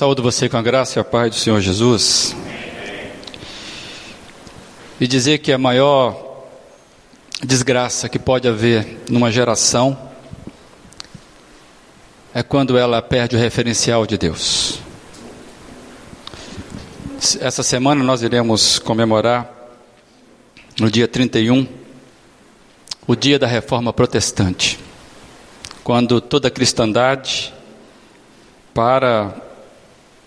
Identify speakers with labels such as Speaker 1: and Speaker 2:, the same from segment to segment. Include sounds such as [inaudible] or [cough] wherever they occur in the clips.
Speaker 1: Saúdo você com a graça e a paz do Senhor Jesus. E dizer que a maior desgraça que pode haver numa geração é quando ela perde o referencial de Deus. Essa semana nós iremos comemorar, no dia 31, o dia da reforma protestante, quando toda a cristandade para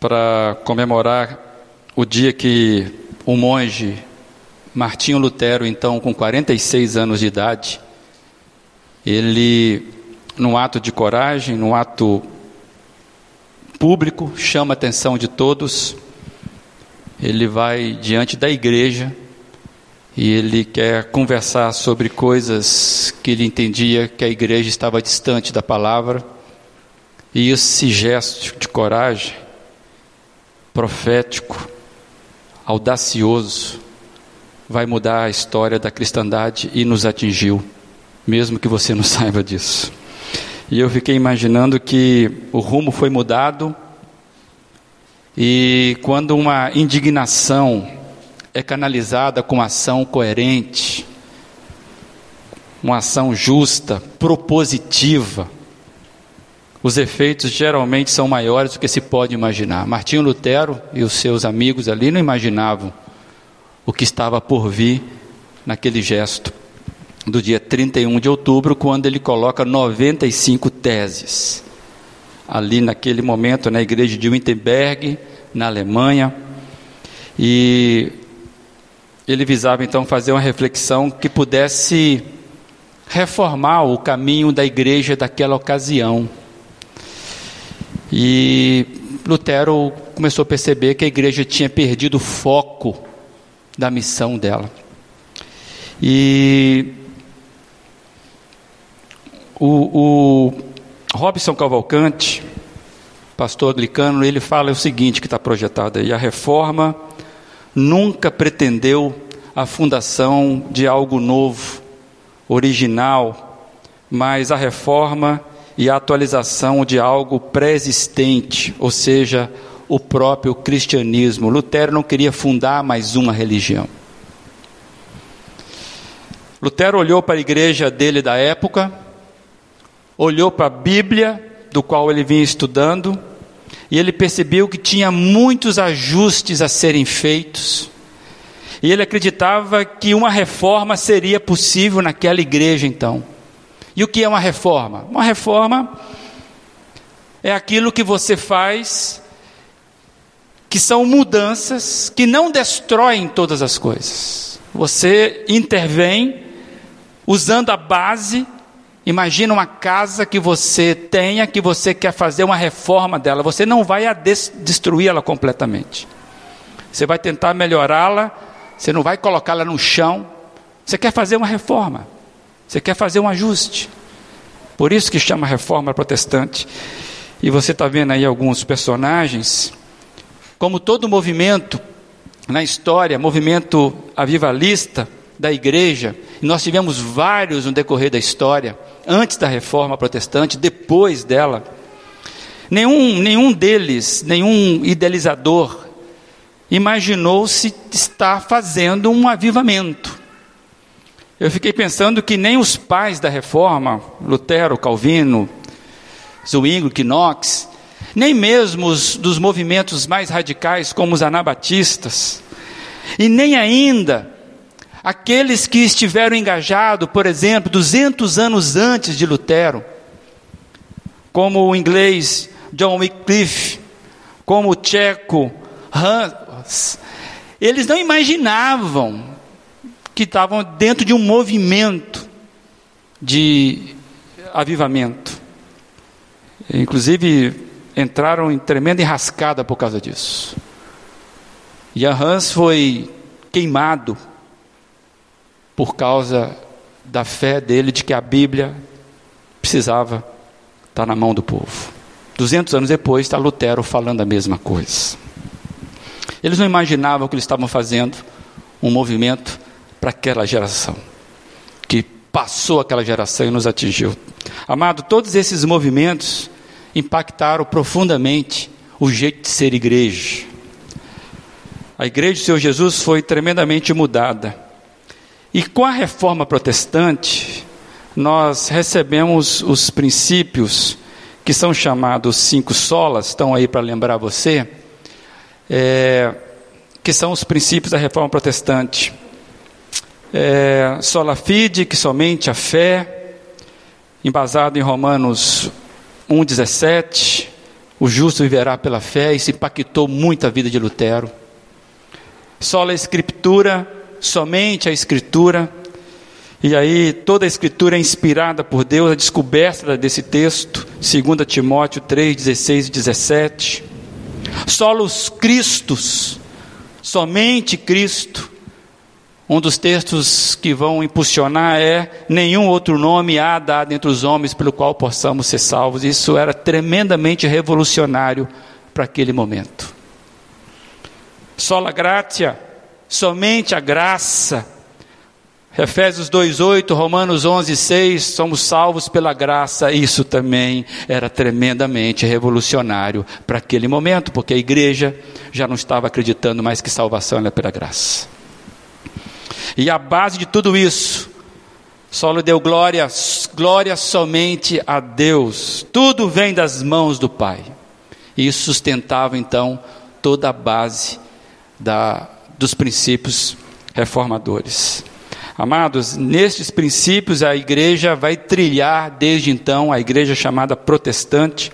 Speaker 1: para comemorar o dia que o monge Martinho Lutero, então com 46 anos de idade, ele, num ato de coragem, num ato público, chama a atenção de todos, ele vai diante da igreja e ele quer conversar sobre coisas que ele entendia que a igreja estava distante da palavra, e esse gesto de coragem profético, audacioso, vai mudar a história da cristandade e nos atingiu, mesmo que você não [laughs] saiba disso. E eu fiquei imaginando que o rumo foi mudado e quando uma indignação é canalizada com ação coerente, uma ação justa, propositiva, os efeitos geralmente são maiores do que se pode imaginar. Martinho Lutero e os seus amigos ali não imaginavam o que estava por vir naquele gesto do dia 31 de outubro, quando ele coloca 95 teses. Ali naquele momento, na igreja de Wittenberg, na Alemanha, e ele visava então fazer uma reflexão que pudesse reformar o caminho da igreja daquela ocasião. E Lutero começou a perceber que a igreja tinha perdido o foco da missão dela. E o, o Robson Cavalcante, pastor anglicano, ele fala o seguinte que está projetado aí: a reforma nunca pretendeu a fundação de algo novo, original, mas a reforma e a atualização de algo pré-existente, ou seja, o próprio cristianismo. Lutero não queria fundar mais uma religião. Lutero olhou para a igreja dele da época, olhou para a Bíblia, do qual ele vinha estudando, e ele percebeu que tinha muitos ajustes a serem feitos. E ele acreditava que uma reforma seria possível naquela igreja então. E o que é uma reforma? Uma reforma é aquilo que você faz que são mudanças que não destroem todas as coisas. Você intervém usando a base. Imagina uma casa que você tenha, que você quer fazer uma reforma dela. Você não vai destruí-la completamente. Você vai tentar melhorá-la. Você não vai colocá-la no chão. Você quer fazer uma reforma. Você quer fazer um ajuste. Por isso que chama reforma protestante. E você está vendo aí alguns personagens, como todo movimento na história, movimento avivalista da igreja, nós tivemos vários no decorrer da história, antes da reforma protestante, depois dela. Nenhum, nenhum deles, nenhum idealizador, imaginou-se estar fazendo um avivamento. Eu fiquei pensando que nem os pais da reforma, Lutero, Calvino, Zwingli, Knox, nem mesmo os dos movimentos mais radicais como os anabatistas, e nem ainda aqueles que estiveram engajados, por exemplo, 200 anos antes de Lutero, como o inglês John Wycliffe, como o tcheco Hans, eles não imaginavam que estavam dentro de um movimento de avivamento. Inclusive, entraram em tremenda enrascada por causa disso. E a Hans foi queimado por causa da fé dele de que a Bíblia precisava estar na mão do povo. Duzentos anos depois está Lutero falando a mesma coisa. Eles não imaginavam que eles estavam fazendo um movimento para aquela geração, que passou aquela geração e nos atingiu. Amado, todos esses movimentos impactaram profundamente o jeito de ser igreja. A igreja do Senhor Jesus foi tremendamente mudada. E com a reforma protestante, nós recebemos os princípios que são chamados cinco solas, estão aí para lembrar você, é, que são os princípios da reforma protestante. É, sola fide, que somente a fé, embasado em Romanos 1,17, o justo viverá pela fé, isso impactou muito a vida de Lutero. Sola escritura, somente a escritura, e aí toda a escritura é inspirada por Deus, a descoberta desse texto, 2 Timóteo 3, 16 e 17. Solos Cristos, somente Cristo. Um dos textos que vão impulsionar é: nenhum outro nome há dado entre os homens pelo qual possamos ser salvos. Isso era tremendamente revolucionário para aquele momento. Sola gratia, somente a graça. Efésios 2:8, Romanos 11:6, somos salvos pela graça. Isso também era tremendamente revolucionário para aquele momento, porque a igreja já não estava acreditando mais que salvação era pela graça. E a base de tudo isso, Solo deu glória, glória somente a Deus. Tudo vem das mãos do Pai. E isso sustentava então toda a base da, dos princípios reformadores. Amados, nestes princípios a igreja vai trilhar desde então, a igreja chamada protestante,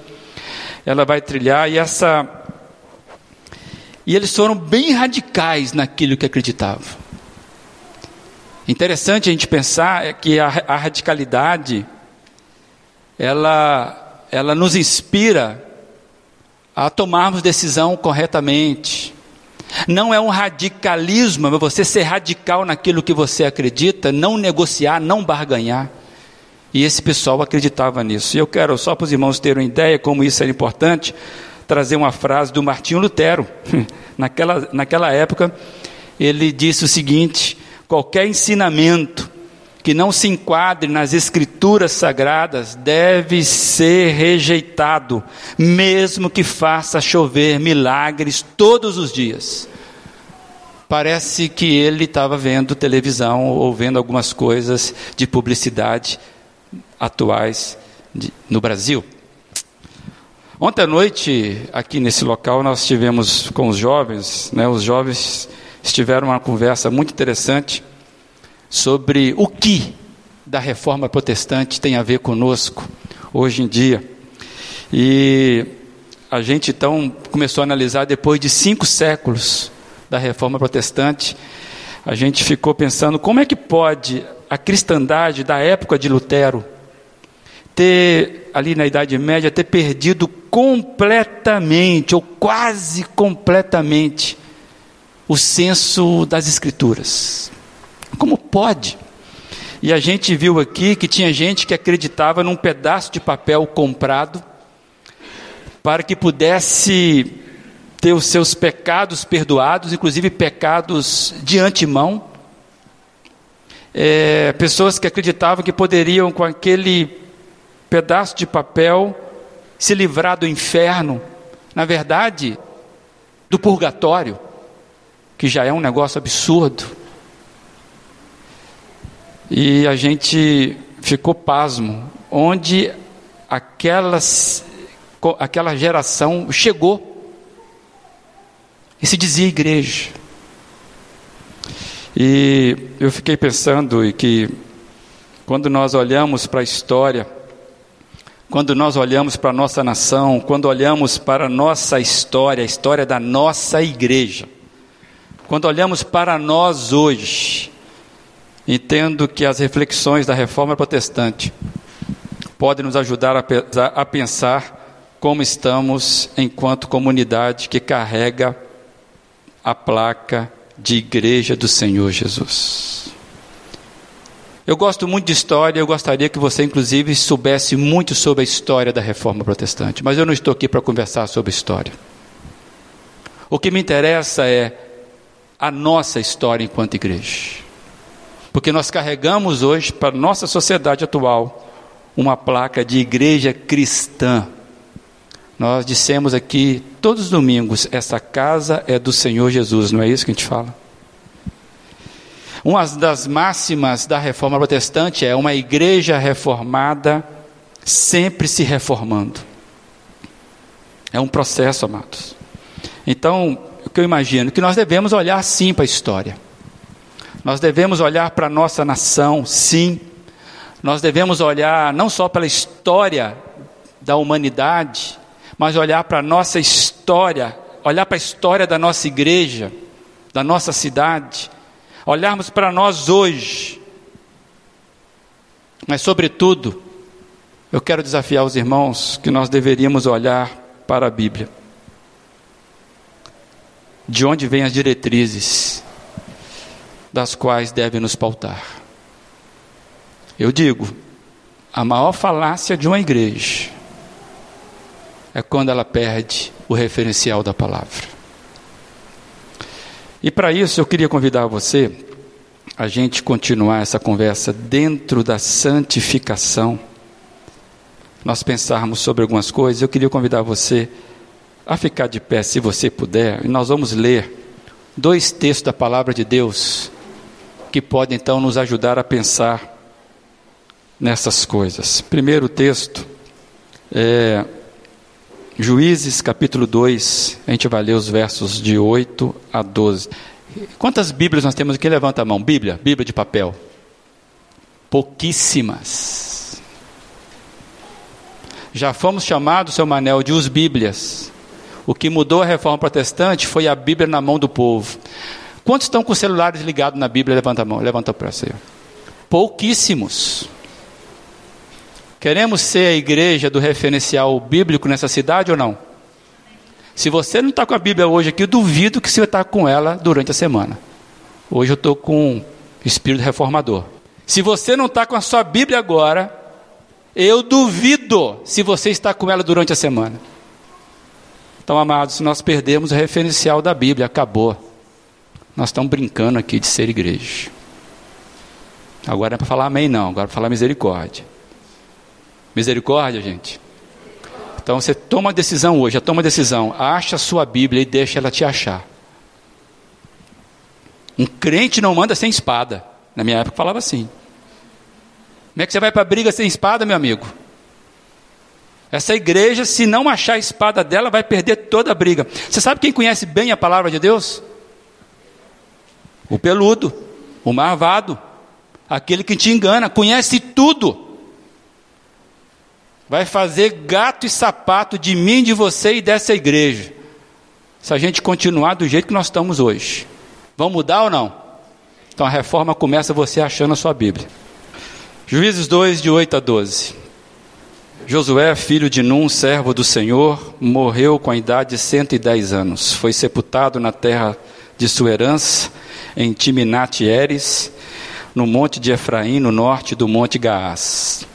Speaker 1: ela vai trilhar e essa e eles foram bem radicais naquilo que acreditavam. Interessante a gente pensar é que a, a radicalidade ela ela nos inspira a tomarmos decisão corretamente, não é um radicalismo, você ser radical naquilo que você acredita, não negociar, não barganhar. E esse pessoal acreditava nisso. E eu quero, só para os irmãos terem uma ideia como isso era importante, trazer uma frase do Martinho Lutero. [laughs] naquela, naquela época, ele disse o seguinte: qualquer ensinamento que não se enquadre nas escrituras sagradas deve ser rejeitado, mesmo que faça chover milagres todos os dias. Parece que ele estava vendo televisão ou vendo algumas coisas de publicidade atuais de, no Brasil. Ontem à noite, aqui nesse local, nós estivemos com os jovens, né, os jovens estiveram uma conversa muito interessante sobre o que da reforma protestante tem a ver conosco hoje em dia. E a gente então começou a analisar depois de cinco séculos da reforma protestante, a gente ficou pensando como é que pode a cristandade da época de Lutero ter, ali na Idade Média, ter perdido completamente, ou quase completamente, o senso das Escrituras. Como pode? E a gente viu aqui que tinha gente que acreditava num pedaço de papel comprado para que pudesse ter os seus pecados perdoados, inclusive pecados de antemão. É, pessoas que acreditavam que poderiam, com aquele pedaço de papel, se livrar do inferno, na verdade, do purgatório, que já é um negócio absurdo. E a gente ficou pasmo, onde aquelas, aquela geração chegou e se dizia igreja. E eu fiquei pensando que quando nós olhamos para a história, quando nós olhamos para a nossa nação, quando olhamos para a nossa história, a história da nossa igreja, quando olhamos para nós hoje, Entendo que as reflexões da reforma protestante podem nos ajudar a, pensar como estamos enquanto comunidade que carrega a placa de Igreja do Senhor Jesus. Eu gosto muito de história, eu gostaria que você, inclusive, soubesse muito sobre a história da reforma protestante, mas eu não estou aqui para conversar sobre história. O que me interessa é a nossa história enquanto igreja. Porque nós carregamos hoje, para a nossa sociedade atual, uma placa de igreja cristã. Nós dissemos aqui todos os domingos: essa casa é do Senhor Jesus, não é isso que a gente fala? Uma das máximas da reforma protestante é uma igreja reformada sempre se reformando. É um processo, amados. Então, que eu imagino? Que nós devemos olhar sim para a história. Nós devemos olhar para a nossa nação, sim. Nós devemos olhar não só pela história da humanidade, mas olhar para a nossa história, olhar para a história da nossa igreja, da nossa cidade, olharmos para nós hoje. Mas, sobretudo, eu quero desafiar os irmãos que nós deveríamos olhar para a Bíblia. De onde vêm as diretrizes das quais devem nos pautar? Eu digo, a maior falácia de uma igreja é quando ela perde o referencial da palavra. E para isso eu queria convidar você a gente continuar essa conversa dentro da santificação. Nós pensarmos sobre algumas coisas. Eu queria convidar você a ficar de pé, se você puder, e nós vamos ler dois textos da palavra de Deus que podem então nos ajudar a pensar nessas coisas. Primeiro texto é Juízes capítulo 2, a gente vai ler os versos de 8 a 12. Quantas Bíblias nós temos aqui? Levanta a mão. Bíblia, Bíblia de papel. Pouquíssimas. Já fomos chamados, seu Manel, de os Bíblias. O que mudou a reforma protestante foi a Bíblia na mão do povo. Quantos estão com celulares ligados na Bíblia? Levanta a mão, levanta para você. Pouquíssimos. Queremos ser a igreja do referencial bíblico nessa cidade ou não? Se você não está com a Bíblia hoje aqui, eu duvido que você está com ela durante a semana. Hoje eu estou com espírito reformador. Se você não está com a sua Bíblia agora, eu duvido se você está com ela durante a semana. Então, amados, se nós perdemos o referencial da Bíblia, acabou. Nós estamos brincando aqui de ser igreja. Agora não é para falar amém, não, agora é para falar misericórdia. Misericórdia, gente. Então você toma a decisão hoje, já toma a decisão, acha a sua Bíblia e deixa ela te achar. Um crente não manda sem espada. Na minha época falava assim. Como é que você vai para a briga sem espada, meu amigo? Essa igreja, se não achar a espada dela, vai perder toda a briga. Você sabe quem conhece bem a palavra de Deus? O peludo, o marvado, aquele que te engana, conhece tudo vai fazer gato e sapato de mim, de você e dessa igreja. Se a gente continuar do jeito que nós estamos hoje. Vamos mudar ou não? Então a reforma começa você achando a sua Bíblia. Juízes 2, de 8 a 12. Josué, filho de Num, servo do Senhor, morreu com a idade de 110 anos. Foi sepultado na terra de sua herança, em Timinat Eres, no monte de Efraim, no norte do monte Gaás.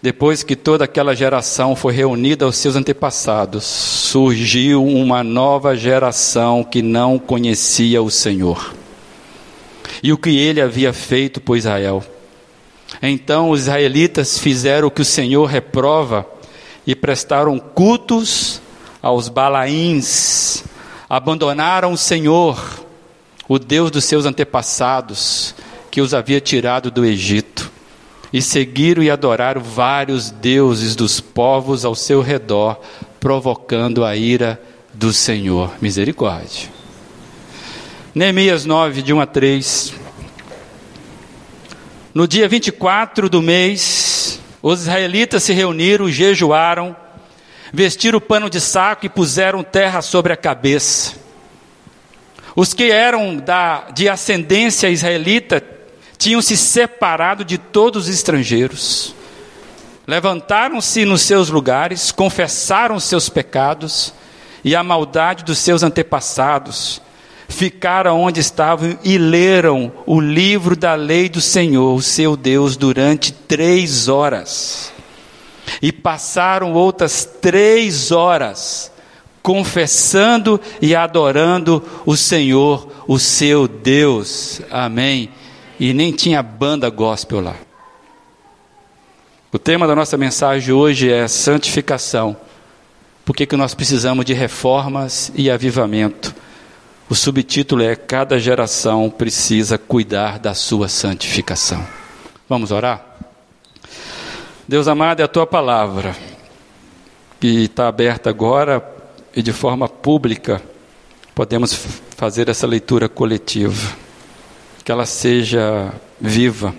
Speaker 1: Depois que toda aquela geração foi reunida aos seus antepassados, surgiu uma nova geração que não conhecia o Senhor e o que ele havia feito por Israel. Então os israelitas fizeram o que o Senhor reprova e prestaram cultos aos Balaíns, abandonaram o Senhor, o Deus dos seus antepassados, que os havia tirado do Egito e seguiram e adoraram vários deuses dos povos ao seu redor, provocando a ira do Senhor. Misericórdia. Neemias 9, de 1 a 3. No dia 24 do mês, os israelitas se reuniram, jejuaram, vestiram pano de saco e puseram terra sobre a cabeça. Os que eram da, de ascendência israelita tinham se separado de todos os estrangeiros. Levantaram-se nos seus lugares, confessaram seus pecados e a maldade dos seus antepassados. Ficaram onde estavam e leram o livro da lei do Senhor, o seu Deus, durante três horas. E passaram outras três horas confessando e adorando o Senhor, o seu Deus. Amém e nem tinha banda gospel lá. O tema da nossa mensagem hoje é santificação. Por que, que nós precisamos de reformas e avivamento? O subtítulo é Cada geração precisa cuidar da sua santificação. Vamos orar? Deus amado, é a tua palavra que está aberta agora e de forma pública podemos fazer essa leitura coletiva. Que ela seja viva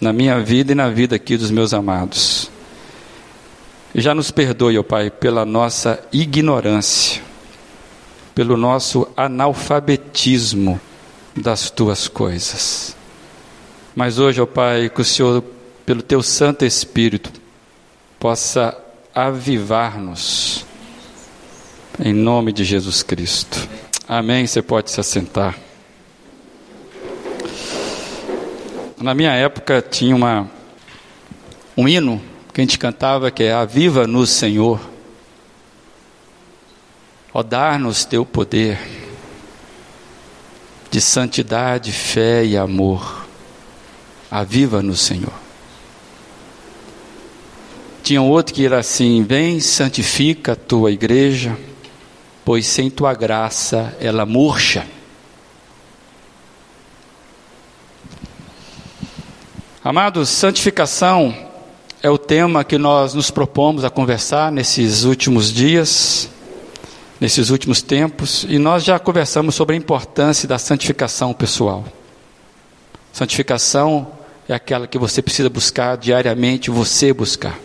Speaker 1: na minha vida e na vida aqui dos meus amados. E já nos perdoe, ó Pai, pela nossa ignorância, pelo nosso analfabetismo das tuas coisas. Mas hoje, ó Pai, que o Senhor, pelo teu Santo Espírito, possa avivar-nos, em nome de Jesus Cristo. Amém. Você pode se assentar. Na minha época tinha uma, um hino que a gente cantava que é Aviva nos Senhor. Ó dar-nos teu poder de santidade, fé e amor. Aviva-nos, Senhor. Tinha outro que era assim: Vem, santifica a tua igreja, pois sem tua graça ela murcha. Amados, santificação é o tema que nós nos propomos a conversar nesses últimos dias, nesses últimos tempos, e nós já conversamos sobre a importância da santificação pessoal. Santificação é aquela que você precisa buscar diariamente, você buscar.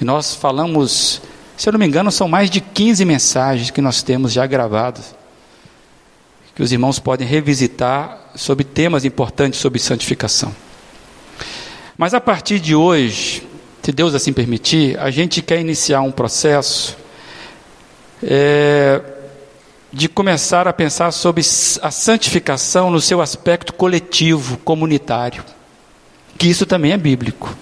Speaker 1: E nós falamos, se eu não me engano, são mais de 15 mensagens que nós temos já gravadas, que os irmãos podem revisitar sobre temas importantes sobre santificação. Mas a partir de hoje, se Deus assim permitir, a gente quer iniciar um processo é, de começar a pensar sobre a santificação no seu aspecto coletivo, comunitário, que isso também é bíblico.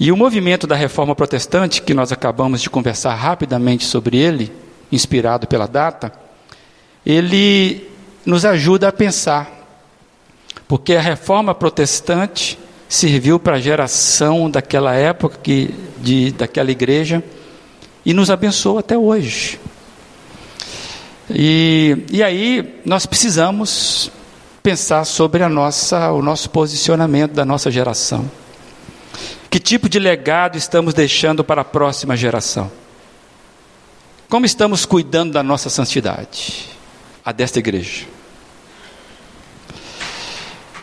Speaker 1: E o movimento da reforma protestante, que nós acabamos de conversar rapidamente sobre ele, inspirado pela data, ele nos ajuda a pensar, porque a reforma protestante serviu para a geração daquela época, que, de, daquela igreja, e nos abençoa até hoje. E, e aí nós precisamos pensar sobre a nossa, o nosso posicionamento da nossa geração. Que tipo de legado estamos deixando para a próxima geração? Como estamos cuidando da nossa santidade? A desta igreja.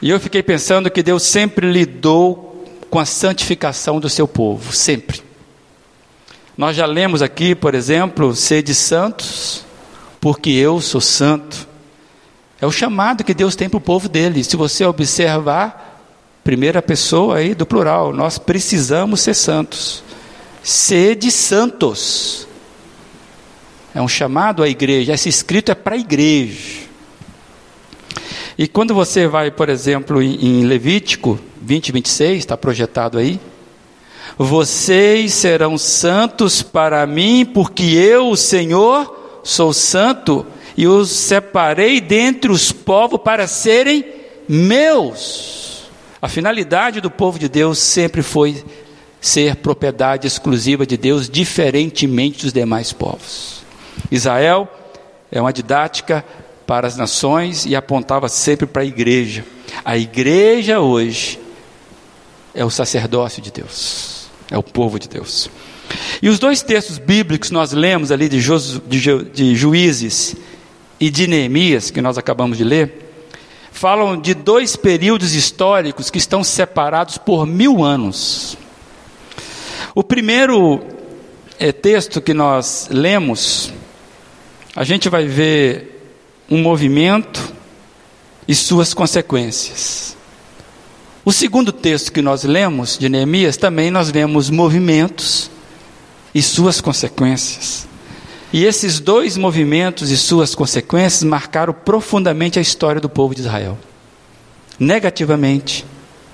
Speaker 1: E eu fiquei pensando que Deus sempre lidou com a santificação do seu povo, sempre. Nós já lemos aqui, por exemplo, sede santos, porque eu sou santo. É o chamado que Deus tem para o povo dele. Se você observar, primeira pessoa aí do plural, nós precisamos ser santos. Sede santos. É um chamado à igreja. Esse escrito é para a igreja. E quando você vai, por exemplo, em Levítico 20, 26, está projetado aí. Vocês serão santos para mim, porque eu, o Senhor, sou santo e os separei dentre os povos para serem meus. A finalidade do povo de Deus sempre foi ser propriedade exclusiva de Deus, diferentemente dos demais povos. Israel é uma didática para as nações e apontava sempre para a igreja. A igreja hoje é o sacerdócio de Deus, é o povo de Deus. E os dois textos bíblicos nós lemos ali de, de, Ju, de Juízes e de Neemias, que nós acabamos de ler, falam de dois períodos históricos que estão separados por mil anos. O primeiro é, texto que nós lemos, a gente vai ver um movimento e suas consequências. O segundo texto que nós lemos de Neemias também nós vemos movimentos e suas consequências. E esses dois movimentos e suas consequências marcaram profundamente a história do povo de Israel, negativamente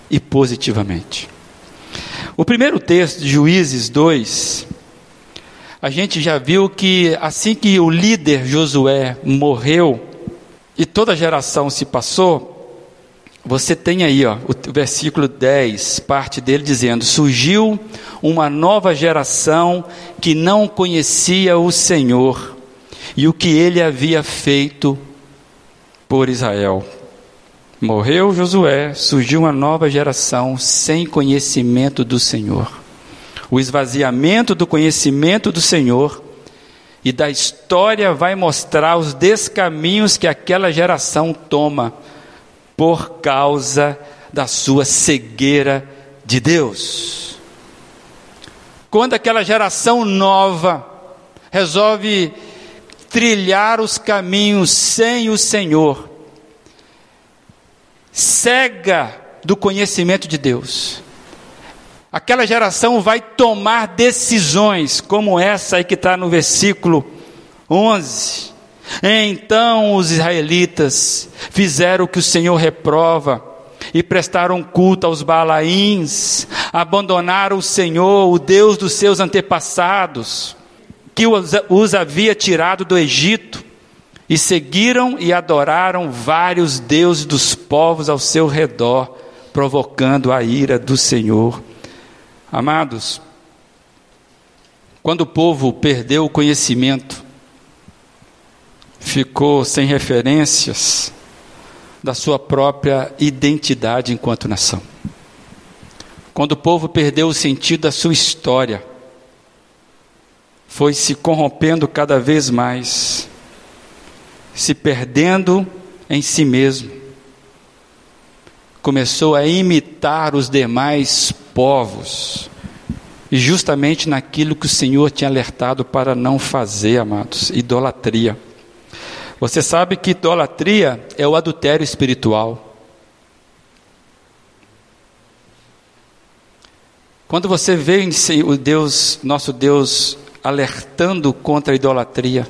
Speaker 1: e positivamente. O primeiro texto de Juízes 2, a gente já viu que assim que o líder Josué morreu e toda a geração se passou, você tem aí, ó, o versículo 10, parte dele dizendo: Surgiu uma nova geração que não conhecia o Senhor e o que ele havia feito por Israel. Morreu Josué, surgiu uma nova geração sem conhecimento do Senhor. O esvaziamento do conhecimento do Senhor e da história vai mostrar os descaminhos que aquela geração toma por causa da sua cegueira de Deus. Quando aquela geração nova resolve trilhar os caminhos sem o Senhor, cega do conhecimento de Deus, aquela geração vai tomar decisões como essa aí que está no versículo 11 então os israelitas fizeram o que o Senhor reprova e prestaram culto aos Balaíns, abandonaram o Senhor, o Deus dos seus antepassados, que os, havia tirado do Egito, e seguiram e adoraram vários deuses dos povos ao seu redor, provocando a ira do Senhor. Amados, quando o povo perdeu o conhecimento, ficou sem referências da sua própria identidade enquanto nação. Quando o povo perdeu o sentido da sua história, foi se corrompendo cada vez mais, se perdendo em si mesmo. Começou a imitar os demais povos, e justamente naquilo que o Senhor tinha alertado para não fazer, amados, idolatria. Você sabe que idolatria é o adultério espiritual. Quando você vê o Deus, nosso Deus, alertando contra a idolatria,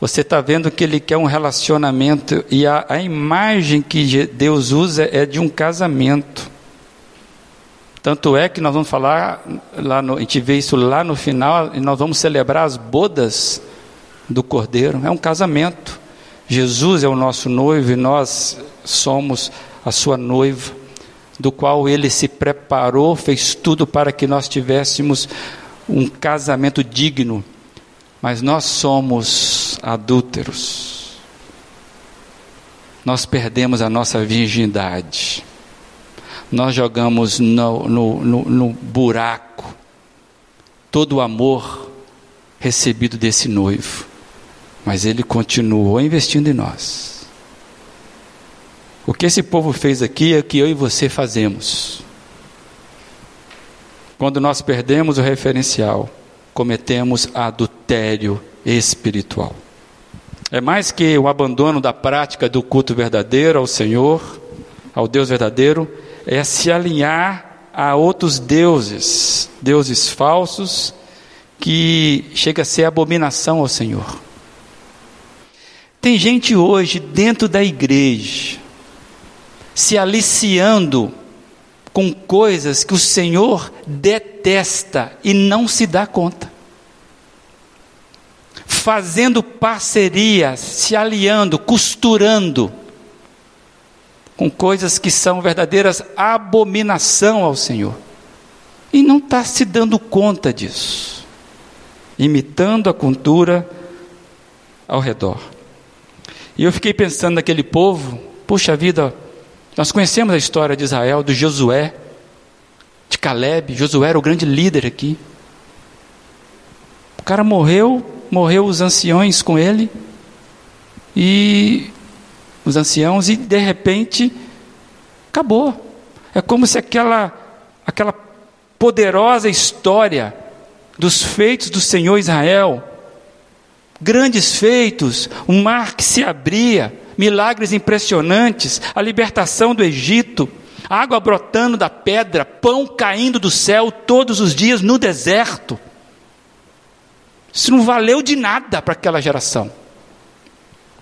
Speaker 1: você está vendo que Ele quer um relacionamento e a, a imagem que Deus usa é de um casamento. Tanto é que nós vamos falar, lá no, a gente vê isso lá no final, e nós vamos celebrar as bodas do Cordeiro, é um casamento. Jesus é o nosso noivo e nós somos a sua noiva, do qual ele se preparou, fez tudo para que nós tivéssemos um casamento digno, mas nós somos adúlteros. Nós perdemos a nossa virgindade, nós jogamos no, no, no, no buraco todo o amor recebido desse noivo mas ele continuou investindo em nós. O que esse povo fez aqui é o que eu e você fazemos. Quando nós perdemos o referencial, cometemos adultério espiritual. É mais que o abandono da prática do culto verdadeiro ao Senhor, ao Deus verdadeiro, é se alinhar a outros deuses, deuses falsos, que chega a ser abominação ao Senhor. Tem gente hoje dentro da igreja se aliciando com coisas que o Senhor detesta e não se dá conta. Fazendo parceria, se aliando, costurando com coisas que são verdadeiras abominação ao Senhor. E não está se dando conta disso. Imitando a cultura ao redor. E eu fiquei pensando naquele povo, puxa vida, nós conhecemos a história de Israel, do Josué, de Caleb, Josué era o grande líder aqui. O cara morreu, morreu os anciões com ele, e os anciãos, e de repente acabou. É como se aquela, aquela poderosa história dos feitos do Senhor Israel grandes feitos, o mar que se abria, milagres impressionantes, a libertação do Egito, água brotando da pedra, pão caindo do céu todos os dias no deserto. Isso não valeu de nada para aquela geração.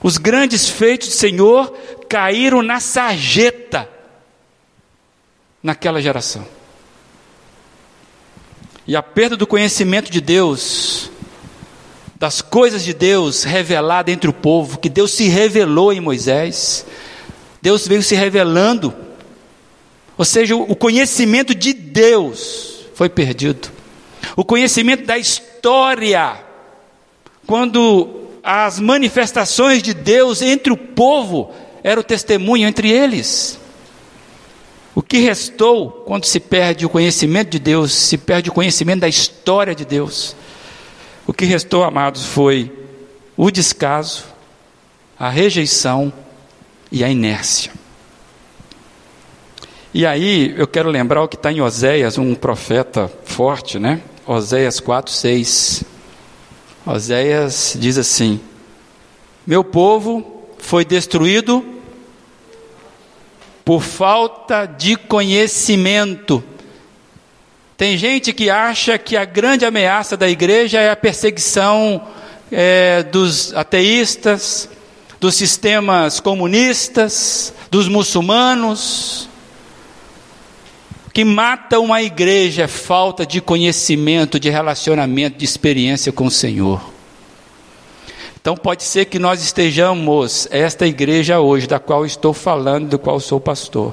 Speaker 1: Os grandes feitos do Senhor caíram na sarjeta naquela geração. E a perda do conhecimento de Deus das coisas de Deus revelada entre o povo, que Deus se revelou em Moisés. Deus veio se revelando. Ou seja, o conhecimento de Deus foi perdido. O conhecimento da história. Quando as manifestações de Deus entre o povo era o testemunho entre eles. O que restou quando se perde o conhecimento de Deus, se perde o conhecimento da história de Deus? O que restou, amados, foi o descaso, a rejeição e a inércia. E aí eu quero lembrar o que está em Oséias, um profeta forte, né? Oséias 4, 6. Oséias diz assim: Meu povo foi destruído por falta de conhecimento. Tem gente que acha que a grande ameaça da igreja é a perseguição é, dos ateístas, dos sistemas comunistas, dos muçulmanos. Que mata uma igreja é falta de conhecimento, de relacionamento, de experiência com o Senhor. Então pode ser que nós estejamos, esta igreja hoje, da qual estou falando, do qual sou pastor,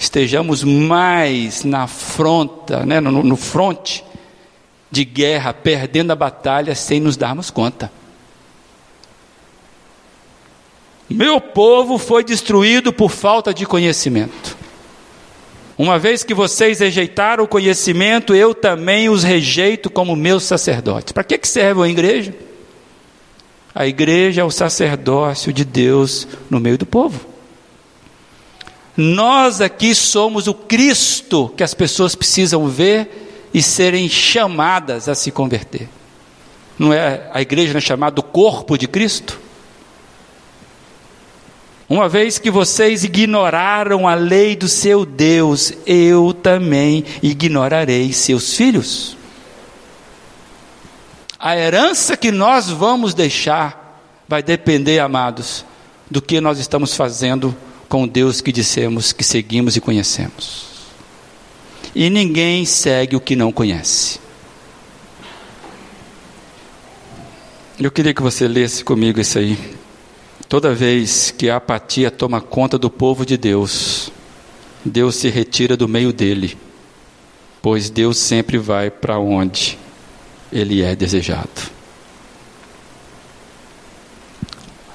Speaker 1: estejamos mais na fronta, né, no, no fronte de guerra, perdendo a batalha sem nos darmos conta. Meu povo foi destruído por falta de conhecimento. Uma vez que vocês rejeitaram o conhecimento, eu também os rejeito como meus sacerdotes. Para que, que serve a igreja? A igreja é o sacerdócio de Deus no meio do povo. Nós aqui somos o Cristo que as pessoas precisam ver e serem chamadas a se converter. Não é a igreja não é chamada do corpo de Cristo? Uma vez que vocês ignoraram a lei do seu Deus, eu também ignorarei seus filhos. A herança que nós vamos deixar vai depender, amados, do que nós estamos fazendo com o Deus que dissemos que seguimos e conhecemos. E ninguém segue o que não conhece. Eu queria que você lesse comigo isso aí. Toda vez que a apatia toma conta do povo de Deus, Deus se retira do meio dele, pois Deus sempre vai para onde ele é desejado.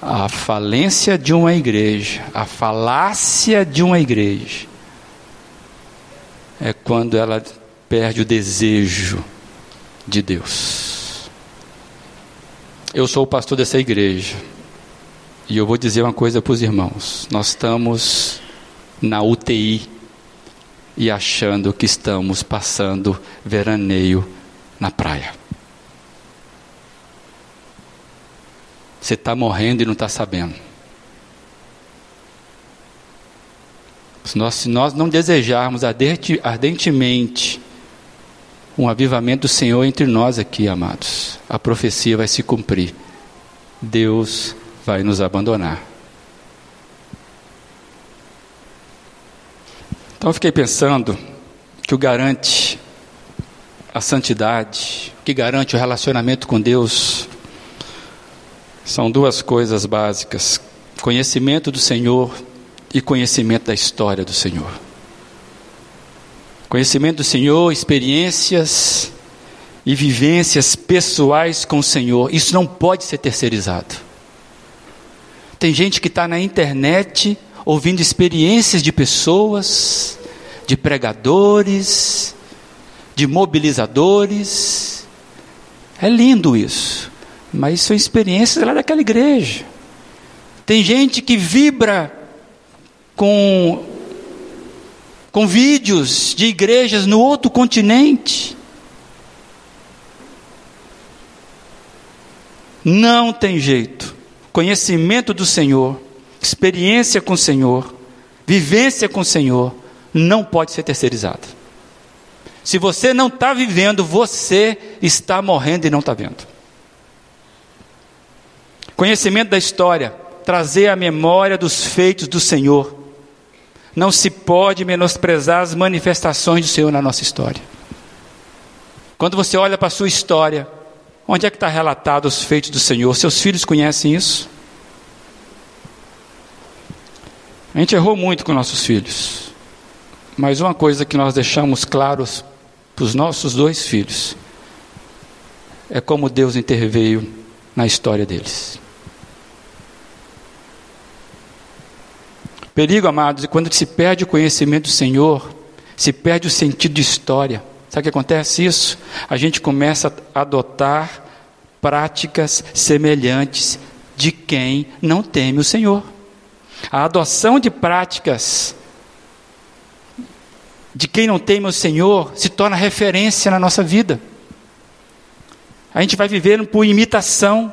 Speaker 1: A falência de uma igreja, a falácia de uma igreja, é quando ela perde o desejo de Deus. Eu sou o pastor dessa igreja e eu vou dizer uma coisa para os irmãos: nós estamos na UTI e achando que estamos passando veraneio na praia. Você está morrendo e não está sabendo. Se nós, se nós não desejarmos ardentemente um avivamento do Senhor entre nós aqui, amados, a profecia vai se cumprir. Deus vai nos abandonar. Então eu fiquei pensando que o garante a santidade, que garante o relacionamento com Deus, são duas coisas básicas: conhecimento do Senhor e conhecimento da história do Senhor. Conhecimento do Senhor, experiências e vivências pessoais com o Senhor, isso não pode ser terceirizado. Tem gente que está na internet ouvindo experiências de pessoas, de pregadores, de mobilizadores. É lindo isso. Mas são experiências lá daquela igreja. Tem gente que vibra com, com vídeos de igrejas no outro continente. Não tem jeito. Conhecimento do Senhor, experiência com o Senhor, vivência com o Senhor, não pode ser terceirizado. Se você não está vivendo, você está morrendo e não está vendo. Conhecimento da história, trazer a memória dos feitos do Senhor. Não se pode menosprezar as manifestações do Senhor na nossa história. Quando você olha para a sua história, onde é que está relatado os feitos do Senhor? Seus filhos conhecem isso? A gente errou muito com nossos filhos. Mas uma coisa que nós deixamos claros para os nossos dois filhos é como Deus interveio na história deles. Perigo, amados, e quando se perde o conhecimento do Senhor, se perde o sentido de história. Sabe o que acontece isso? A gente começa a adotar práticas semelhantes de quem não teme o Senhor. A adoção de práticas de quem não teme o Senhor se torna referência na nossa vida. A gente vai vivendo por imitação.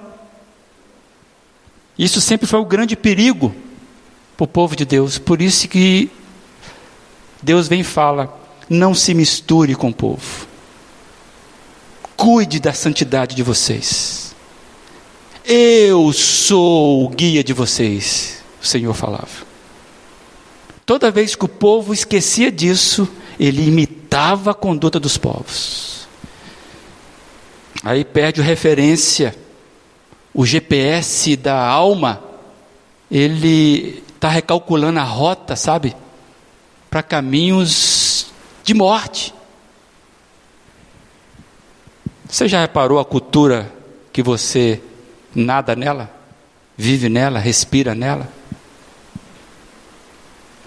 Speaker 1: Isso sempre foi o grande perigo para o povo de Deus. Por isso que Deus vem e fala: não se misture com o povo. Cuide da santidade de vocês. Eu sou o guia de vocês o Senhor falava. Toda vez que o povo esquecia disso, ele imitava a conduta dos povos. Aí perde referência, o GPS da alma, ele está recalculando a rota, sabe? Para caminhos de morte. Você já reparou a cultura que você nada nela, vive nela, respira nela?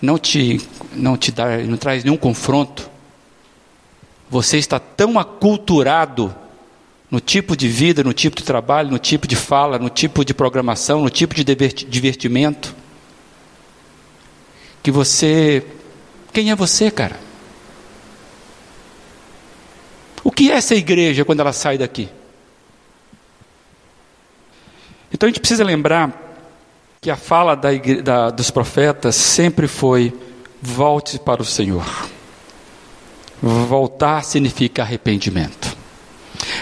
Speaker 1: não te, não te dá, não traz nenhum confronto. Você está tão aculturado no tipo de vida, no tipo de trabalho, no tipo de fala, no tipo de programação, no tipo de divertimento, que você. Quem é você, cara? O que é essa igreja quando ela sai daqui? Então a gente precisa lembrar que a fala da, da, dos profetas sempre foi: volte para o Senhor. Voltar significa arrependimento.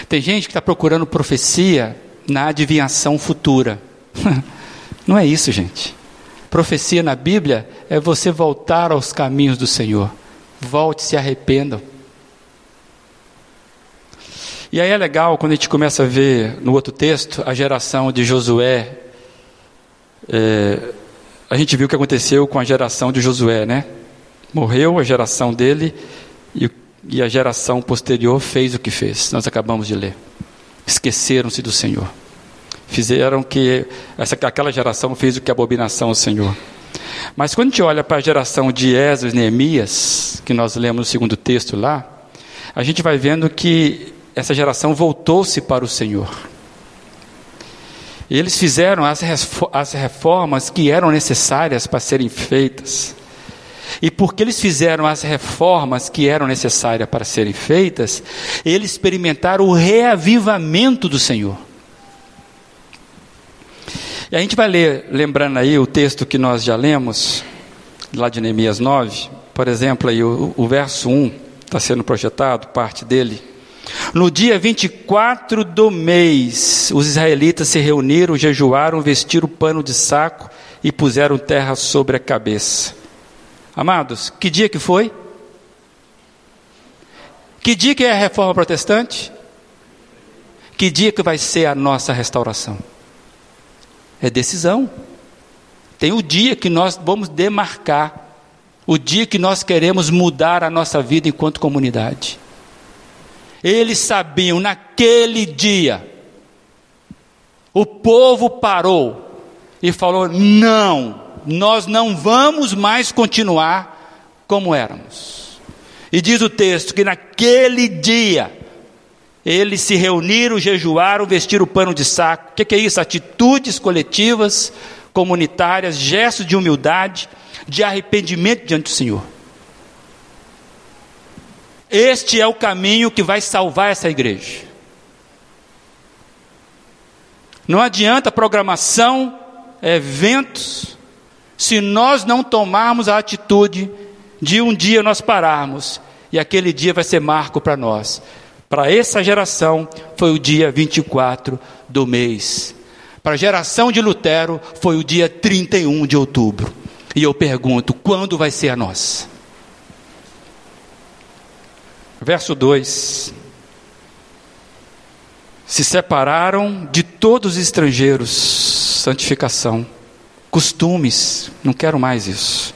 Speaker 1: Tem gente que está procurando profecia na adivinhação futura. [laughs] Não é isso, gente. Profecia na Bíblia é você voltar aos caminhos do Senhor. Volte, se arrependam. E aí é legal quando a gente começa a ver no outro texto a geração de Josué é, a gente viu o que aconteceu com a geração de Josué, né? Morreu a geração dele e, e a geração posterior fez o que fez. Nós acabamos de ler. Esqueceram-se do Senhor. Fizeram que essa, aquela geração fez o que abominação ao Senhor. Mas quando a gente olha para a geração de Esdras e Neemias, que nós lemos no segundo texto lá, a gente vai vendo que essa geração voltou-se para o Senhor. Eles fizeram as reformas que eram necessárias para serem feitas. E porque eles fizeram as reformas que eram necessárias para serem feitas, eles experimentaram o reavivamento do Senhor. E a gente vai ler, lembrando aí o texto que nós já lemos, lá de Neemias 9, por exemplo, aí o, o verso 1 está sendo projetado, parte dele. No dia 24 do mês, os israelitas se reuniram, jejuaram, vestiram pano de saco e puseram terra sobre a cabeça. Amados, que dia que foi? Que dia que é a reforma protestante? Que dia que vai ser a nossa restauração? É decisão. Tem o dia que nós vamos demarcar, o dia que nós queremos mudar a nossa vida enquanto comunidade. Eles sabiam naquele dia. O povo parou e falou: não, nós não vamos mais continuar como éramos. E diz o texto que naquele dia eles se reuniram, jejuaram, vestiram o pano de saco. O que, que é isso? Atitudes coletivas, comunitárias, gestos de humildade, de arrependimento diante do Senhor. Este é o caminho que vai salvar essa igreja. Não adianta programação, eventos, se nós não tomarmos a atitude de um dia nós pararmos e aquele dia vai ser marco para nós. Para essa geração foi o dia 24 do mês. Para a geração de Lutero foi o dia 31 de outubro. E eu pergunto, quando vai ser a nossa? Verso 2: Se separaram de todos os estrangeiros, santificação, costumes, não quero mais isso.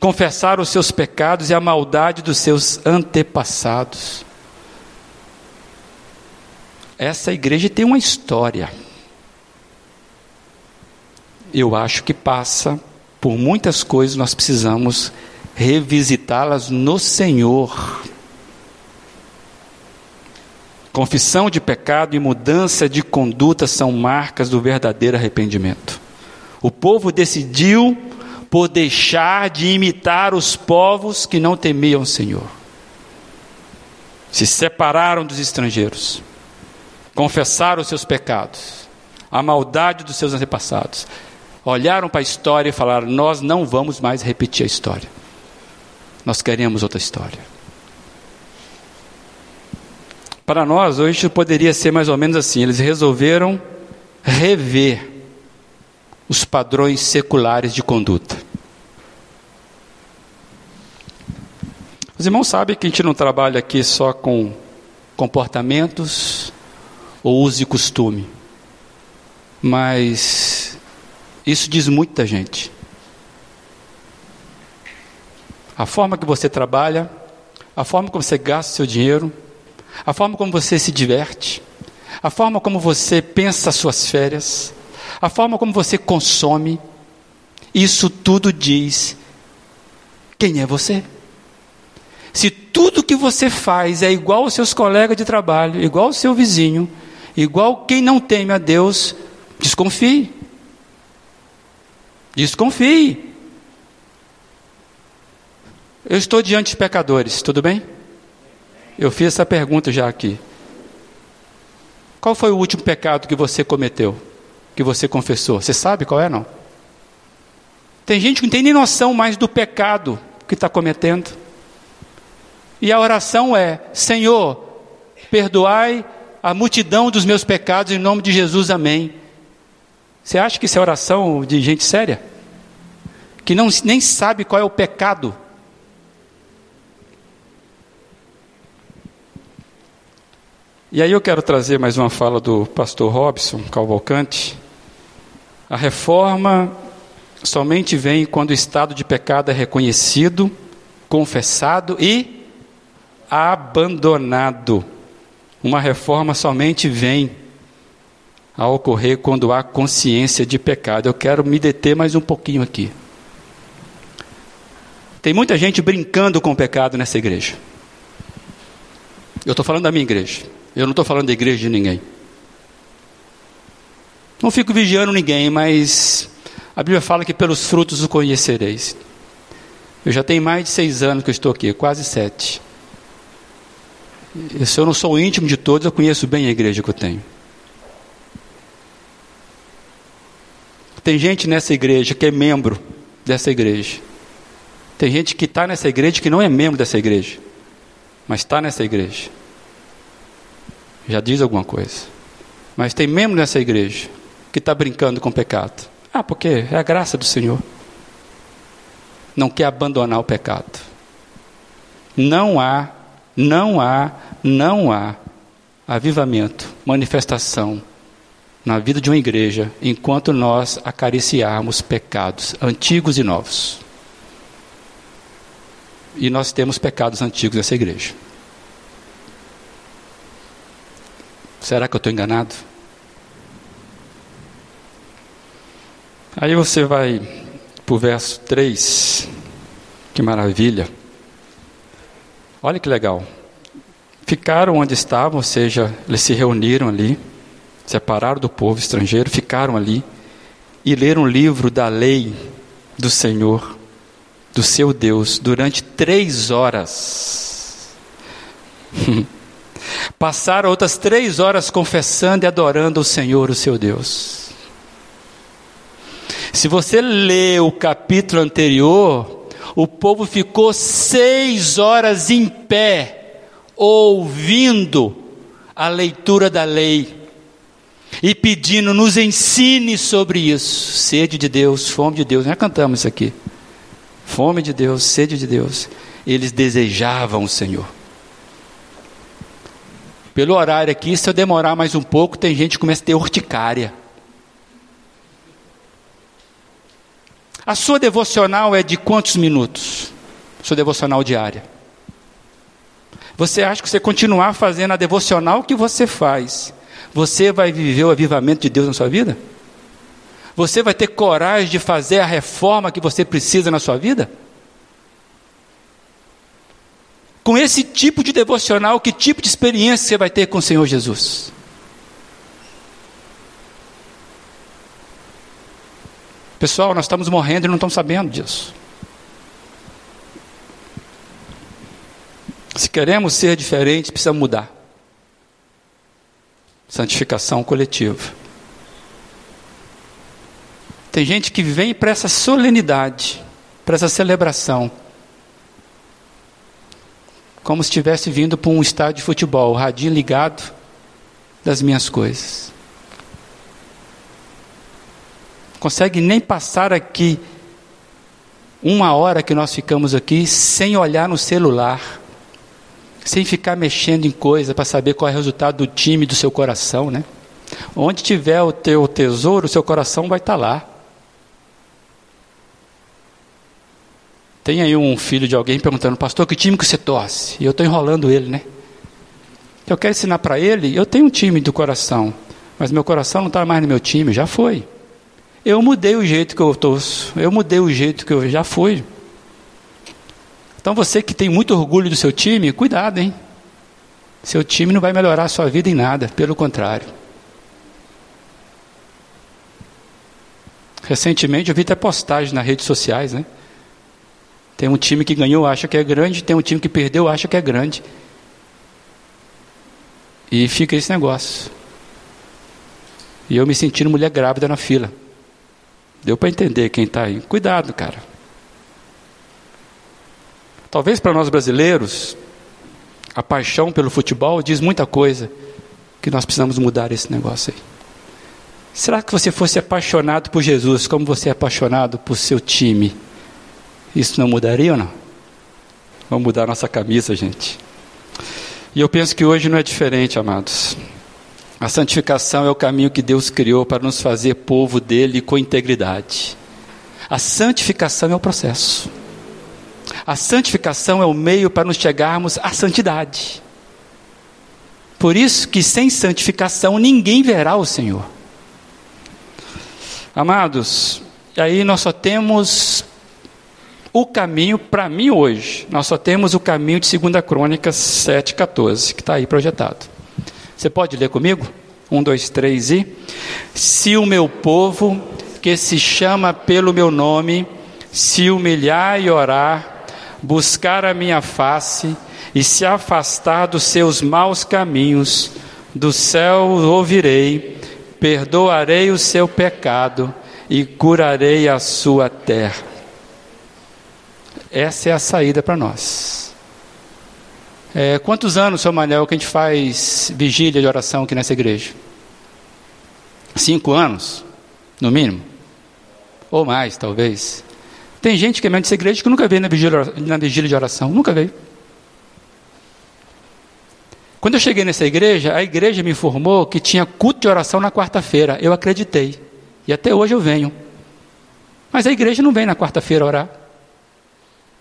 Speaker 1: Confessar os seus pecados e a maldade dos seus antepassados. Essa igreja tem uma história. Eu acho que passa por muitas coisas, nós precisamos revisitá-las no Senhor. Confissão de pecado e mudança de conduta são marcas do verdadeiro arrependimento. O povo decidiu por deixar de imitar os povos que não temiam o Senhor. Se separaram dos estrangeiros, confessaram os seus pecados, a maldade dos seus antepassados, olharam para a história e falaram: Nós não vamos mais repetir a história, nós queremos outra história. Para nós, hoje poderia ser mais ou menos assim: eles resolveram rever os padrões seculares de conduta. Os irmãos sabem que a gente não trabalha aqui só com comportamentos ou uso costume, mas isso diz muito da gente. A forma que você trabalha, a forma como você gasta seu dinheiro, a forma como você se diverte, a forma como você pensa as suas férias, a forma como você consome, isso tudo diz quem é você. Se tudo que você faz é igual aos seus colegas de trabalho, igual ao seu vizinho, igual quem não teme a Deus, desconfie. Desconfie. Eu estou diante de pecadores, tudo bem? Eu fiz essa pergunta já aqui. Qual foi o último pecado que você cometeu? Que você confessou? Você sabe qual é, não? Tem gente que não tem nem noção mais do pecado que está cometendo. E a oração é: Senhor, perdoai a multidão dos meus pecados em nome de Jesus, amém. Você acha que isso é oração de gente séria? Que não, nem sabe qual é o pecado. E aí eu quero trazer mais uma fala do pastor Robson Calvalcante. A reforma somente vem quando o estado de pecado é reconhecido, confessado e abandonado. Uma reforma somente vem a ocorrer quando há consciência de pecado. Eu quero me deter mais um pouquinho aqui. Tem muita gente brincando com o pecado nessa igreja. Eu estou falando da minha igreja. Eu não estou falando da igreja de ninguém. Não fico vigiando ninguém, mas a Bíblia fala que pelos frutos o conhecereis. Eu já tenho mais de seis anos que estou aqui, quase sete. Se eu não sou íntimo de todos, eu conheço bem a igreja que eu tenho. Tem gente nessa igreja que é membro dessa igreja. Tem gente que está nessa igreja que não é membro dessa igreja, mas está nessa igreja. Já diz alguma coisa. Mas tem membro nessa igreja que está brincando com o pecado. Ah, porque é a graça do Senhor. Não quer abandonar o pecado. Não há, não há não há avivamento, manifestação na vida de uma igreja enquanto nós acariciarmos pecados antigos e novos. E nós temos pecados antigos nessa igreja. Será que eu estou enganado? Aí você vai para o verso 3. Que maravilha. Olha que legal ficaram onde estavam, ou seja, eles se reuniram ali, separaram do povo estrangeiro, ficaram ali e leram o livro da lei do Senhor, do seu Deus, durante três horas. [laughs] Passaram outras três horas confessando e adorando o Senhor, o seu Deus. Se você lê o capítulo anterior, o povo ficou seis horas em pé, ouvindo a leitura da lei e pedindo, nos ensine sobre isso. Sede de Deus, fome de Deus. Nós cantamos isso aqui. Fome de Deus, sede de Deus. Eles desejavam o Senhor. Pelo horário aqui, se eu demorar mais um pouco, tem gente que começa a ter urticária. A sua devocional é de quantos minutos? Sua devocional diária. Você acha que você continuar fazendo a devocional que você faz, você vai viver o avivamento de Deus na sua vida? Você vai ter coragem de fazer a reforma que você precisa na sua vida? Com esse tipo de devocional, que tipo de experiência você vai ter com o Senhor Jesus? Pessoal, nós estamos morrendo e não estamos sabendo disso. Se queremos ser diferentes, precisamos mudar. Santificação coletiva. Tem gente que vem para essa solenidade, para essa celebração, como se estivesse vindo para um estádio de futebol, o radinho ligado das minhas coisas. Consegue nem passar aqui uma hora que nós ficamos aqui sem olhar no celular sem ficar mexendo em coisa para saber qual é o resultado do time do seu coração, né? Onde tiver o teu tesouro, o seu coração vai estar tá lá. Tem aí um filho de alguém perguntando, pastor, que time que você torce? E eu estou enrolando ele, né? Eu quero ensinar para ele, eu tenho um time do coração, mas meu coração não está mais no meu time, já foi. Eu mudei o jeito que eu torço, eu mudei o jeito que eu já fui. Então você que tem muito orgulho do seu time, cuidado, hein? Seu time não vai melhorar a sua vida em nada, pelo contrário. Recentemente eu vi até postagem nas redes sociais, né? Tem um time que ganhou, acha que é grande, tem um time que perdeu, acha que é grande. E fica esse negócio. E eu me sentindo mulher grávida na fila. Deu para entender quem está aí. Cuidado, cara. Talvez para nós brasileiros, a paixão pelo futebol diz muita coisa que nós precisamos mudar esse negócio aí. Será que você fosse apaixonado por Jesus como você é apaixonado por seu time? Isso não mudaria ou não? Vamos mudar nossa camisa, gente. E eu penso que hoje não é diferente, amados. A santificação é o caminho que Deus criou para nos fazer povo dele com integridade. A santificação é o processo. A santificação é o meio para nos chegarmos à santidade. Por isso que sem santificação ninguém verá o Senhor. Amados, aí nós só temos o caminho, para mim hoje, nós só temos o caminho de 2 Crônicas 7,14, que está aí projetado. Você pode ler comigo? Um, dois, três e. Se o meu povo, que se chama pelo meu nome, se humilhar e orar, buscar a minha face e se afastar dos seus maus caminhos, do céu ouvirei, perdoarei o seu pecado e curarei a sua terra. Essa é a saída para nós. É, quantos anos, seu Manel, que a gente faz vigília de oração aqui nessa igreja? Cinco anos, no mínimo? Ou mais, talvez. Tem gente que é membro dessa igreja que nunca veio na vigília, na vigília de oração, nunca veio. Quando eu cheguei nessa igreja, a igreja me informou que tinha culto de oração na quarta-feira. Eu acreditei. E até hoje eu venho. Mas a igreja não vem na quarta-feira orar.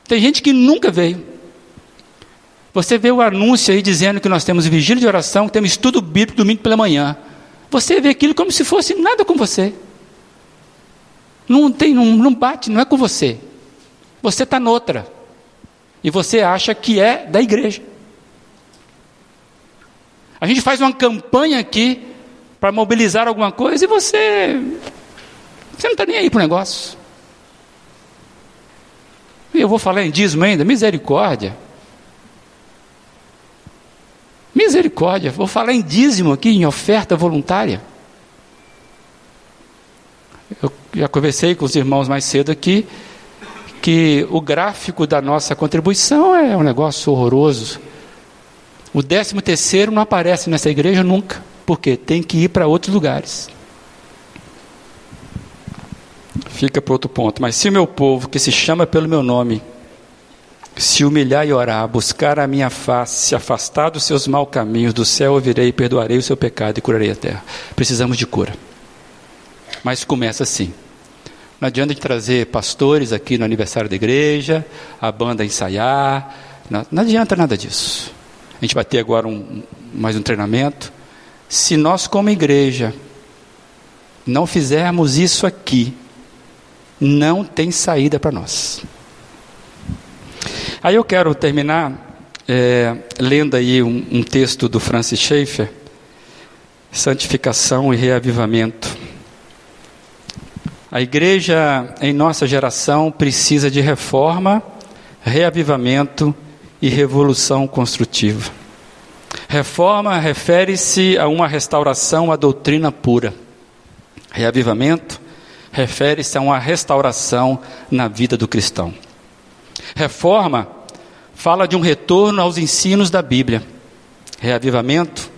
Speaker 1: Tem gente que nunca veio. Você vê o anúncio aí dizendo que nós temos vigília de oração, temos estudo bíblico domingo pela manhã. Você vê aquilo como se fosse nada com você. Não tem, não, não bate, não é com você. Você está noutra. E você acha que é da igreja. A gente faz uma campanha aqui para mobilizar alguma coisa e você. Você não está nem aí para o negócio. E eu vou falar em dízimo ainda, misericórdia. Misericórdia, vou falar em dízimo aqui, em oferta voluntária. Eu já conversei com os irmãos mais cedo aqui, que o gráfico da nossa contribuição é um negócio horroroso. O décimo terceiro não aparece nessa igreja nunca, porque tem que ir para outros lugares. Fica para outro ponto. Mas se o meu povo, que se chama pelo meu nome, se humilhar e orar, buscar a minha face, se afastar dos seus maus caminhos, do céu ouvirei, perdoarei o seu pecado e curarei a terra. Precisamos de cura. Mas começa assim. Não adianta gente trazer pastores aqui no aniversário da igreja, a banda ensaiar. Não, não adianta nada disso. A gente vai ter agora um, mais um treinamento. Se nós, como igreja, não fizermos isso aqui, não tem saída para nós. Aí eu quero terminar é, lendo aí um, um texto do Francis Schaeffer, Santificação e Reavivamento. A igreja em nossa geração precisa de reforma, reavivamento e revolução construtiva. Reforma refere-se a uma restauração à doutrina pura. Reavivamento refere-se a uma restauração na vida do cristão. Reforma fala de um retorno aos ensinos da Bíblia. Reavivamento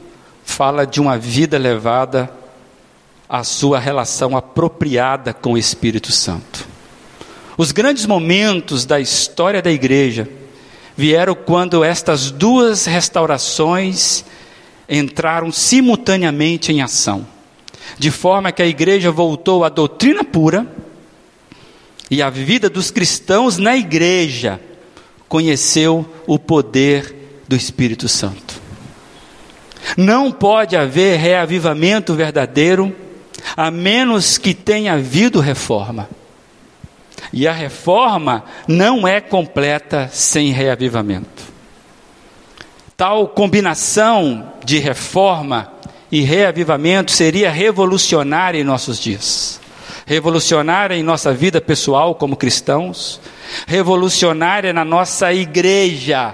Speaker 1: fala de uma vida levada à sua relação apropriada com o Espírito Santo. Os grandes momentos da história da igreja vieram quando estas duas restaurações entraram simultaneamente em ação, de forma que a igreja voltou à doutrina pura e a vida dos cristãos na igreja conheceu o poder do Espírito Santo. Não pode haver reavivamento verdadeiro a menos que tenha havido reforma. E a reforma não é completa sem reavivamento. Tal combinação de reforma e reavivamento seria revolucionária em nossos dias. Revolucionária em nossa vida pessoal como cristãos, revolucionária na nossa igreja,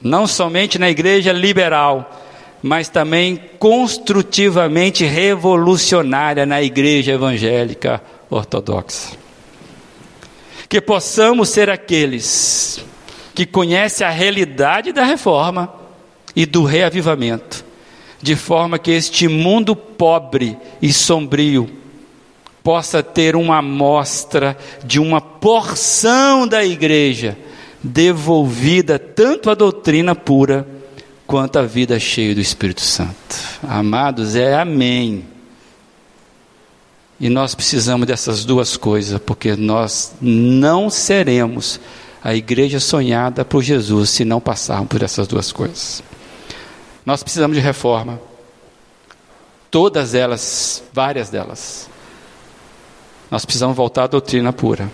Speaker 1: não somente na igreja liberal, mas também construtivamente revolucionária na igreja evangélica ortodoxa. Que possamos ser aqueles que conhecem a realidade da reforma e do reavivamento, de forma que este mundo pobre e sombrio possa ter uma amostra de uma porção da igreja devolvida tanto à doutrina pura quanto à vida cheia do Espírito Santo. Amados, é amém. E nós precisamos dessas duas coisas, porque nós não seremos a igreja sonhada por Jesus se não passarmos por essas duas coisas. Nós precisamos de reforma. Todas elas, várias delas. Nós precisamos voltar à doutrina pura,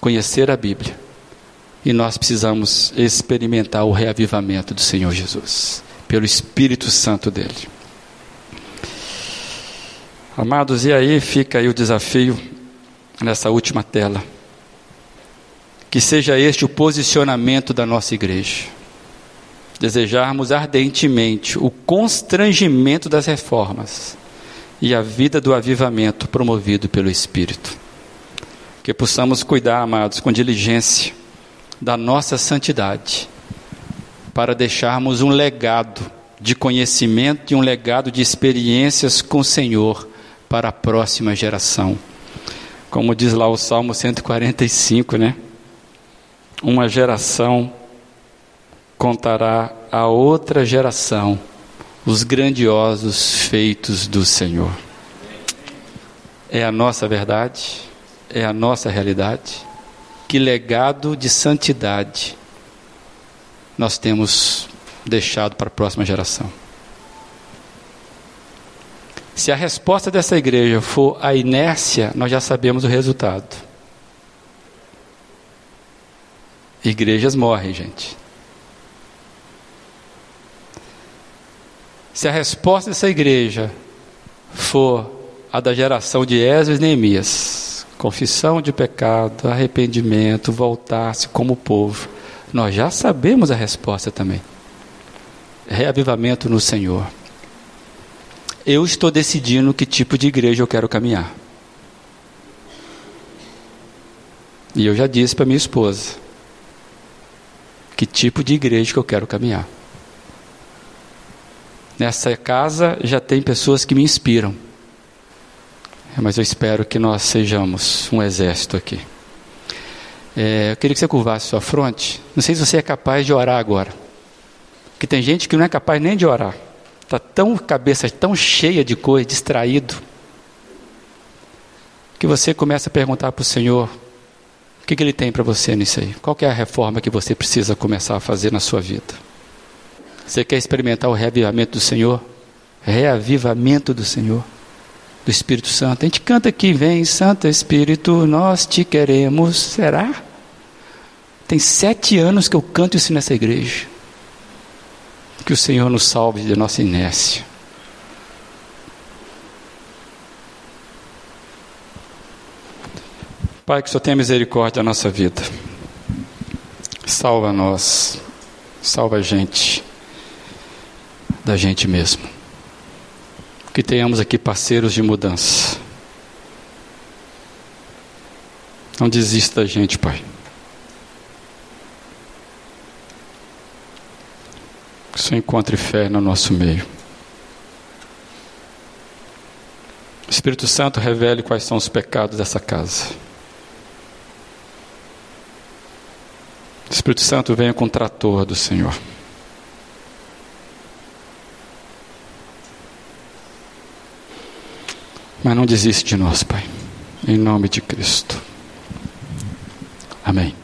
Speaker 1: conhecer a Bíblia. E nós precisamos experimentar o reavivamento do Senhor Jesus, pelo Espírito Santo dele. Amados, e aí fica aí o desafio nessa última tela. Que seja este o posicionamento da nossa igreja. Desejarmos ardentemente o constrangimento das reformas e a vida do avivamento promovido pelo Espírito. Que possamos cuidar, amados, com diligência da nossa santidade, para deixarmos um legado de conhecimento e um legado de experiências com o Senhor para a próxima geração. Como diz lá o Salmo 145, né? Uma geração contará a outra geração os grandiosos feitos do Senhor. É a nossa verdade, é a nossa realidade. Que legado de santidade nós temos deixado para a próxima geração. Se a resposta dessa igreja for a inércia, nós já sabemos o resultado. Igrejas morrem, gente. Se a resposta dessa igreja for a da geração de Esdras e Neemias, confissão de pecado, arrependimento, voltar-se como povo, nós já sabemos a resposta também. Reavivamento no Senhor. Eu estou decidindo que tipo de igreja eu quero caminhar. E eu já disse para minha esposa que tipo de igreja que eu quero caminhar. Nessa casa já tem pessoas que me inspiram. Mas eu espero que nós sejamos um exército aqui. É, eu queria que você curvasse sua fronte. Não sei se você é capaz de orar agora. Porque tem gente que não é capaz nem de orar. Está tão cabeça tão cheia de coisa, distraído. que você comece a perguntar para o Senhor o que, que Ele tem para você nisso aí. Qual é a reforma que você precisa começar a fazer na sua vida? Você quer experimentar o reavivamento do Senhor? Reavivamento do Senhor, do Espírito Santo. A gente canta aqui, vem Santo Espírito, nós te queremos. Será? Tem sete anos que eu canto isso nessa igreja. Que o Senhor nos salve de nossa inércia. Pai, que o Senhor tenha misericórdia da nossa vida. Salva nós. Salva a gente. Da gente mesmo. Que tenhamos aqui parceiros de mudança. Não desista da gente, Pai. Que o Senhor encontre fé no nosso meio. Espírito Santo revele quais são os pecados dessa casa. Espírito Santo venha com o trator do Senhor. Mas não desiste de nós, Pai. Em nome de Cristo. Amém.